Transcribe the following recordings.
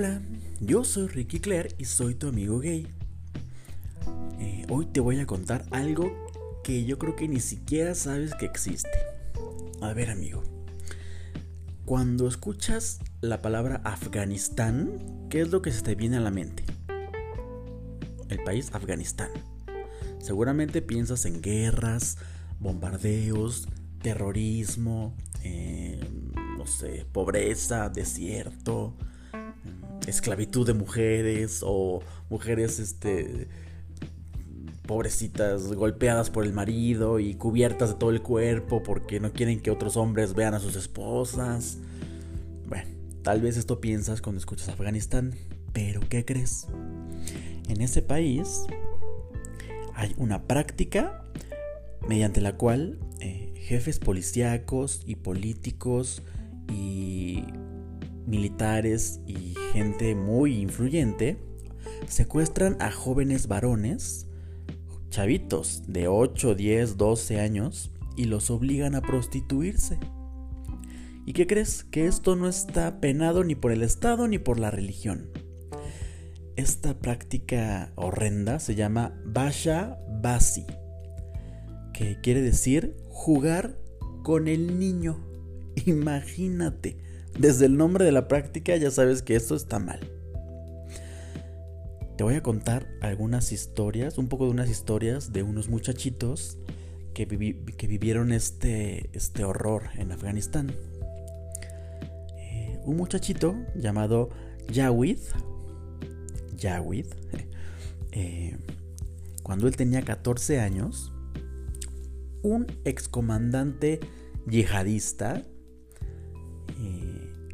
Hola, yo soy Ricky Claire y soy tu amigo gay. Eh, hoy te voy a contar algo que yo creo que ni siquiera sabes que existe. A ver amigo, cuando escuchas la palabra Afganistán, ¿qué es lo que se te viene a la mente? El país Afganistán. Seguramente piensas en guerras, bombardeos, terrorismo, eh, no sé, pobreza, desierto, esclavitud de mujeres o mujeres este pobrecitas golpeadas por el marido y cubiertas de todo el cuerpo porque no quieren que otros hombres vean a sus esposas. Bueno, tal vez esto piensas cuando escuchas Afganistán, pero ¿qué crees? En ese país hay una práctica mediante la cual eh, jefes policíacos y políticos y militares y gente muy influyente secuestran a jóvenes varones, chavitos de 8, 10, 12 años, y los obligan a prostituirse. ¿Y qué crees? Que esto no está penado ni por el Estado ni por la religión. Esta práctica horrenda se llama Basha Basi, que quiere decir jugar con el niño. Imagínate desde el nombre de la práctica ya sabes que esto está mal. Te voy a contar algunas historias, un poco de unas historias de unos muchachitos que, vivieron este, este, horror en Afganistán. Eh, un muchachito llamado Yawid, Yawid, eh, cuando él tenía 14 años, un excomandante yihadista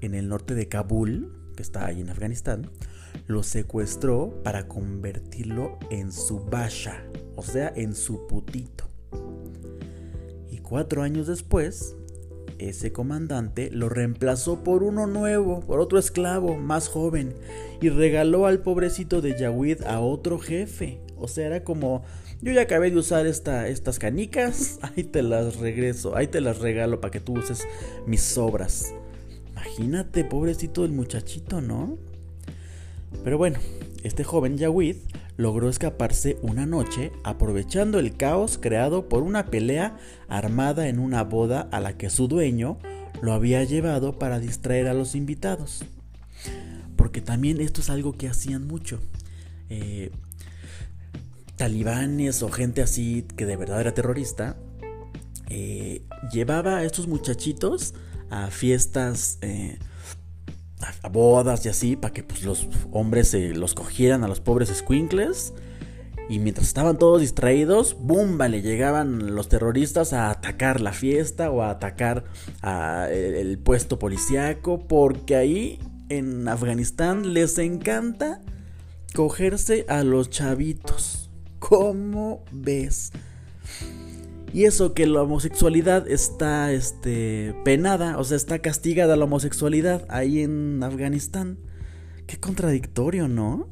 en el norte de Kabul, que está ahí en Afganistán, lo secuestró para convertirlo en su basha, o sea, en su putito. Y cuatro años después, ese comandante lo reemplazó por uno nuevo, por otro esclavo más joven, y regaló al pobrecito de Yawid a otro jefe. O sea, era como, yo ya acabé de usar esta, estas canicas, ahí te las regreso, ahí te las regalo para que tú uses mis sobras. Imagínate, pobrecito del muchachito, ¿no? Pero bueno, este joven Yawid logró escaparse una noche aprovechando el caos creado por una pelea armada en una boda a la que su dueño lo había llevado para distraer a los invitados. Porque también esto es algo que hacían mucho. Eh, talibanes o gente así que de verdad era terrorista, eh, llevaba a estos muchachitos a fiestas, eh, a, bodas y así, para que pues, los hombres se los cogieran a los pobres squinkles. Y mientras estaban todos distraídos, ¡bum! Vale, llegaban los terroristas a atacar la fiesta o a atacar el, puesto policíaco, porque ahí en Afganistán les encanta cogerse a los chavitos. ¿Cómo ves? Y eso que la homosexualidad está este, penada, o sea, está castigada la homosexualidad ahí en Afganistán. Qué contradictorio, ¿no?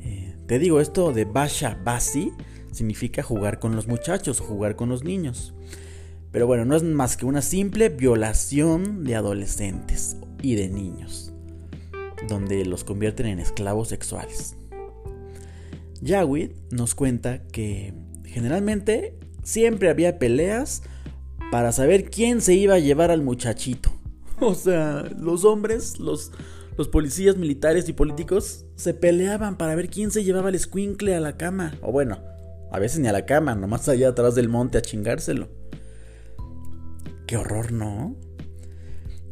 Eh, te digo, esto de Basha Basi significa jugar con los muchachos, jugar con los niños. Pero bueno, no es más que una simple violación de adolescentes y de niños, donde los convierten en esclavos sexuales. Yawid nos cuenta que Generalmente siempre había peleas para saber quién se iba a llevar al muchachito. O sea, los hombres, los, los policías militares y políticos se peleaban para ver quién se llevaba el squinkle a la cama. O bueno, a veces ni a la cama, nomás allá atrás del monte a chingárselo. Qué horror, ¿no?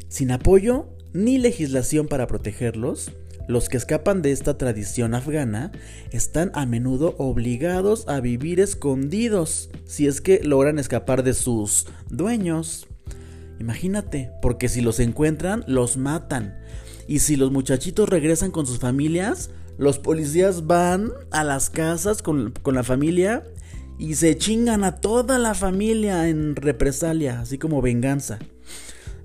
Sin apoyo ni legislación para protegerlos, los que escapan de esta tradición afgana están a menudo obligados a vivir escondidos si es que logran escapar de sus dueños. Imagínate, porque si los encuentran, los matan. Y si los muchachitos regresan con sus familias, los policías van a las casas con, la familia y se chingan a toda la familia en represalia, así como venganza.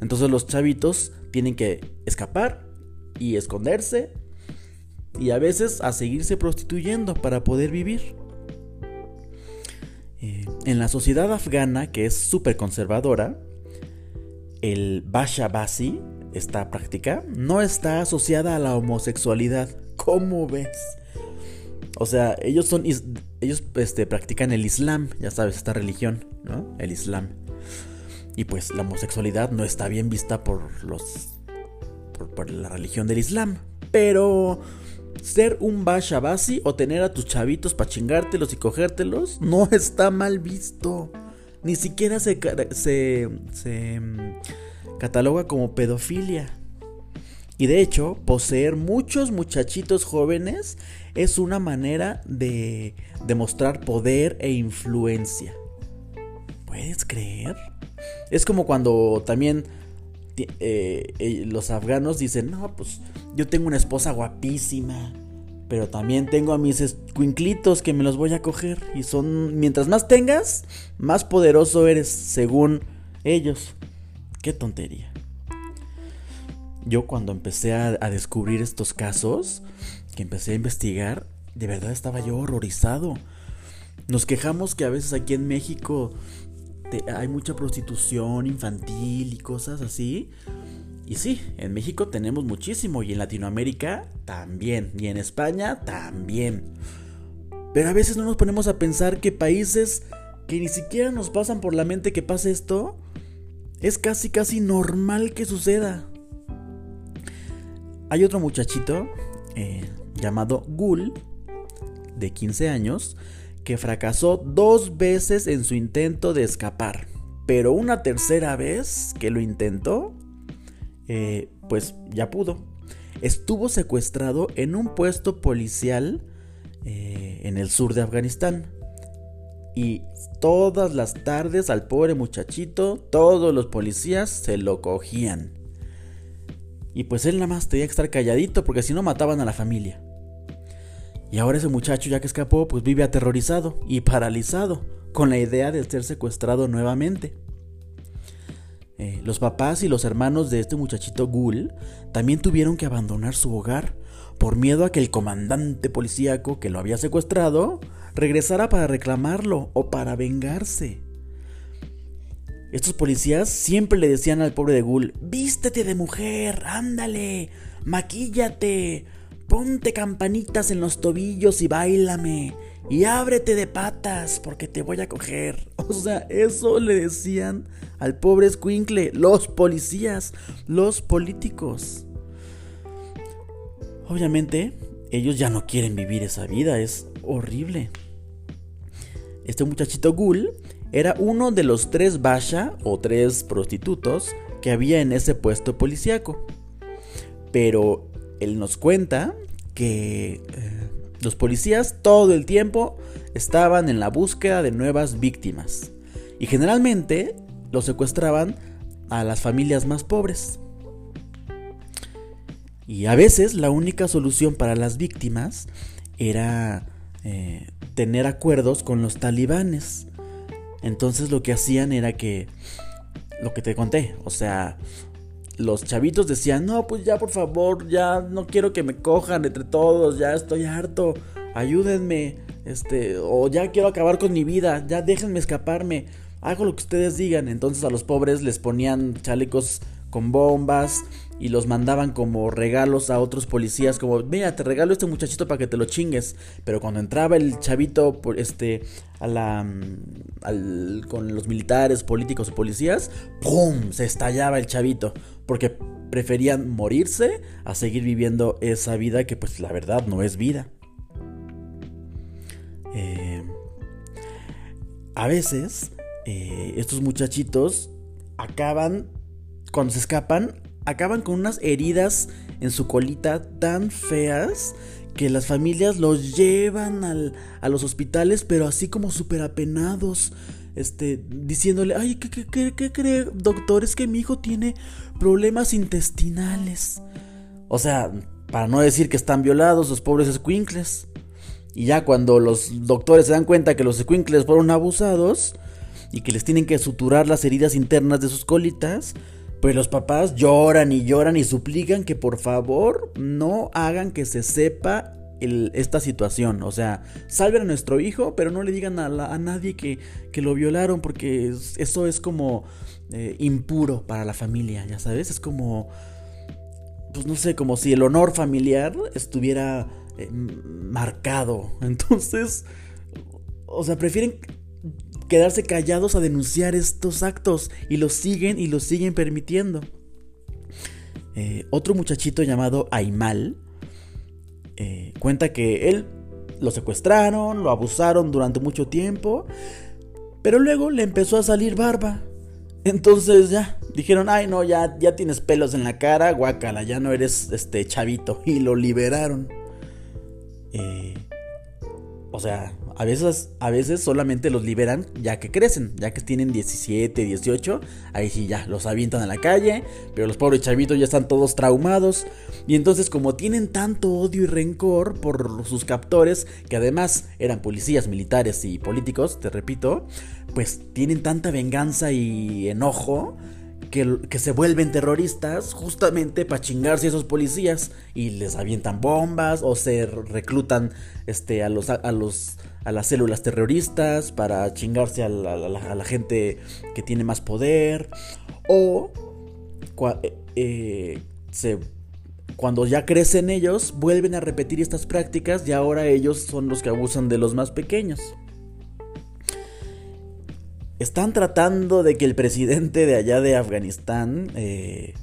Entonces los chavitos tienen que escapar y esconderse y a veces a seguirse prostituyendo para poder vivir. Eh, en la sociedad afgana, que es súper conservadora, el Basha Basi esta práctica no está asociada a la homosexualidad. ¿Cómo ves? O sea, ellos son ellos este, practican el Islam, ya sabes, esta religión, ¿no? El Islam. Y pues la homosexualidad no está bien vista por los por, la religión del Islam, pero ser un bashabasi o tener a tus chavitos para chingártelos y cogértelos no está mal visto. Ni siquiera se, se, se mm, cataloga como pedofilia. Y de hecho, poseer muchos muchachitos jóvenes es una manera de demostrar poder e influencia. ¿Puedes creer? Es como cuando también eh, eh, los afganos dicen, no, pues yo tengo una esposa guapísima, pero también tengo a mis escuinclitos que me los voy a coger. Y son, mientras más tengas, más poderoso eres, según ellos. Qué tontería. Yo cuando empecé a, descubrir estos casos, que empecé a investigar, de verdad estaba yo horrorizado. Nos quejamos que a veces aquí en México hay mucha prostitución infantil y cosas así. Y sí, en México tenemos muchísimo y en Latinoamérica también y en España también. Pero a veces no nos ponemos a pensar que países que ni siquiera nos pasan por la mente que pase esto, es casi casi normal que suceda. Hay otro muchachito eh, llamado Gul, de 15 años, que fracasó dos veces en su intento de escapar. Pero una tercera vez que lo intentó, eh, pues ya pudo. Estuvo secuestrado en un puesto policial eh, en el sur de Afganistán. Y todas las tardes al pobre muchachito, todos los policías se lo cogían. Y pues él nada más tenía que estar calladito porque si no mataban a la familia. Y ahora ese muchacho ya que escapó, pues vive aterrorizado y paralizado con la idea de ser secuestrado nuevamente. Eh, los papás y los hermanos de este muchachito Gul también tuvieron que abandonar su hogar por miedo a que el comandante policíaco que lo había secuestrado regresara para reclamarlo o para vengarse. Estos policías siempre le decían al pobre de Gul, vístete de mujer, ándale, maquíllate, Ponte campanitas en los tobillos y bailame. Y ábrete de patas porque te voy a coger. O sea, eso le decían al pobre Squinkle, los policías, los políticos. Obviamente, ellos ya no quieren vivir esa vida, es horrible. Este muchachito Gul era uno de los tres Basha o tres prostitutos que había en ese puesto policíaco. Pero él nos cuenta que eh, los policías todo el tiempo estaban en la búsqueda de nuevas víctimas. Y generalmente los secuestraban a las familias más pobres. Y a veces la única solución para las víctimas era eh, tener acuerdos con los talibanes. Entonces lo que hacían era que, lo que te conté, o sea, los chavitos decían, no, pues ya por favor, ya no quiero que me cojan entre todos, ya estoy harto, ayúdenme, este, o ya quiero acabar con mi vida, ya déjenme escaparme, hago lo que ustedes digan. Entonces a los pobres les ponían chalecos con bombas y los mandaban como regalos a otros policías, como, mira, te regalo este muchachito para que te lo chingues. Pero cuando entraba el chavito, este, a la, al, con los militares, políticos o policías, ¡pum! Se estallaba el chavito porque preferían morirse a seguir viviendo esa vida que pues la verdad no es vida. Eh, a veces eh, estos muchachitos acaban, cuando se escapan, acaban con unas heridas en su colita tan feas que las familias los llevan a los hospitales, pero así como súper apenados, este, diciéndole, ay, ¿qué, qué, cree, doctor? Es que mi hijo tiene problemas intestinales. O sea, para no decir que están violados los pobres squinkles. Y ya cuando los doctores se dan cuenta que los squinkles fueron abusados y que les tienen que suturar las heridas internas de sus colitas, pues los papás lloran y lloran y suplican que por favor no hagan que se sepa esta situación. O sea, salven a nuestro hijo, pero no le digan a, nadie que, lo violaron porque eso es como eh, impuro para la familia, ya sabes. Es como pues no sé, como si el honor familiar estuviera eh, marcado. Entonces, o sea, prefieren quedarse callados a denunciar estos actos y los siguen y los siguen permitiendo. Eh, otro muchachito llamado Aimal eh, cuenta que él lo secuestraron, lo abusaron durante mucho tiempo, pero luego le empezó a salir barba. Entonces ya dijeron, ay no, ya, ya tienes pelos en la cara, guácala, ya no eres este chavito. Y lo liberaron. Eh, o sea, a veces, a veces solamente los liberan ya que crecen, ya que tienen 17, 18, ahí sí ya los avientan a la calle, pero los pobres chavitos ya están todos traumados. Y entonces como tienen tanto odio y rencor por sus captores, que además eran policías, militares y políticos, te repito, pues tienen tanta venganza y enojo que, se vuelven terroristas justamente para chingarse a esos policías y les avientan bombas o se reclutan este, a, los, a, los, a las células terroristas para chingarse a la, gente que tiene más poder o eh, eh, cuando ya crecen ellos vuelven a repetir estas prácticas y ahora ellos son los que abusan de los más pequeños están tratando de que el presidente de allá de Afganistán eh,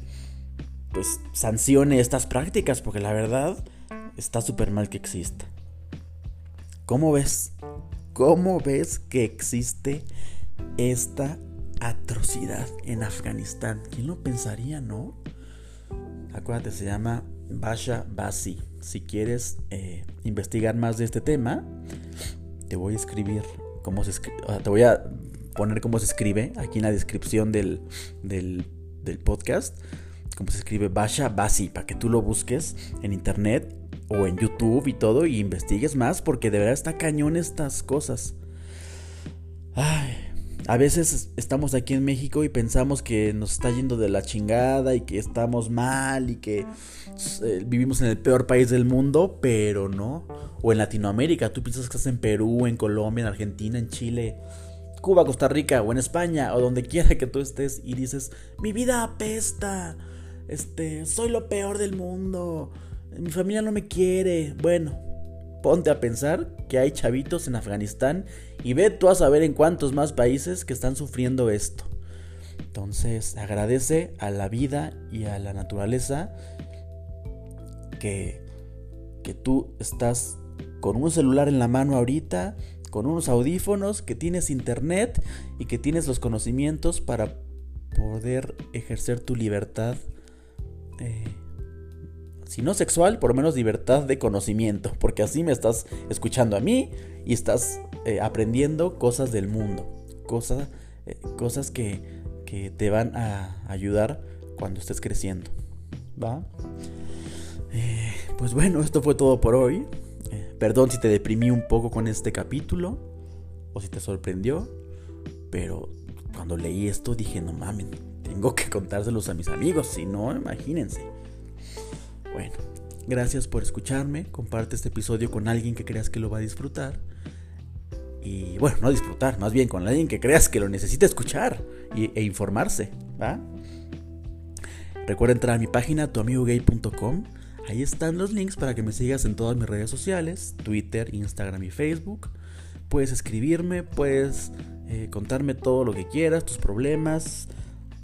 pues sancione estas prácticas porque la verdad está súper mal que exista. ¿Cómo ves? ¿Cómo ves que existe esta atrocidad en Afganistán? ¿Quién lo pensaría, no? Acuérdate, se llama Basha Basi. Si quieres eh, investigar más de este tema, te voy a escribir. Te voy a poner cómo se escribe aquí en la descripción del, del, podcast. Cómo se escribe Basha Basi, para que tú lo busques en internet o en YouTube y todo y investigues más porque de verdad está cañón estas cosas. Ay, a veces estamos aquí en México y pensamos que nos está yendo de la chingada y que estamos mal y que eh, vivimos en el peor país del mundo, pero no. O en Latinoamérica, tú piensas que estás en Perú, en Colombia, en Argentina, en Chile. Cuba, Costa Rica o en España o donde quiera que tú estés y dices, mi vida apesta, este, soy lo peor del mundo, mi familia no me quiere. Bueno, ponte a pensar que hay chavitos en Afganistán y ve tú a saber en cuántos más países que están sufriendo esto. Entonces, agradece a la vida y a la naturaleza que, que tú estás con un celular en la mano ahorita con unos audífonos, que tienes internet y que tienes los conocimientos para poder ejercer tu libertad, eh, si no sexual, por lo menos libertad de conocimiento, porque así me estás escuchando a mí y estás eh, aprendiendo cosas del mundo, cosas, eh, cosas que, que te van a ayudar cuando estés creciendo. ¿Va? pues bueno, esto fue todo por hoy. Perdón si te deprimí un poco con este capítulo o si te sorprendió, pero cuando leí esto dije, no mames, tengo que contárselos a mis amigos, si no, imagínense. Bueno, gracias por escucharme, comparte este episodio con alguien que creas que lo va a disfrutar. Y bueno, no disfrutar, más bien con alguien que creas que lo necesita escuchar e informarse, ¿va? Recuerda entrar a mi página tuamigogay.com Ahí están los links para que me sigas en todas mis redes sociales, Twitter, Instagram y Facebook. Puedes escribirme, puedes eh, contarme todo lo que quieras, tus problemas,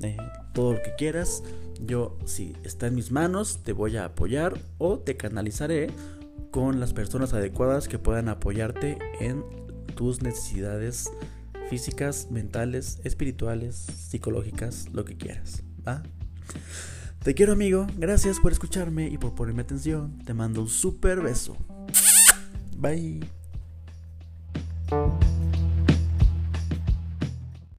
eh, todo lo que quieras. Yo, si está en mis manos, te voy a apoyar o te canalizaré con las personas adecuadas que puedan apoyarte en tus necesidades físicas, mentales, espirituales, psicológicas, lo que quieras. Te quiero amigo, gracias por escucharme y por ponerme atención. Te mando un super beso. Bye.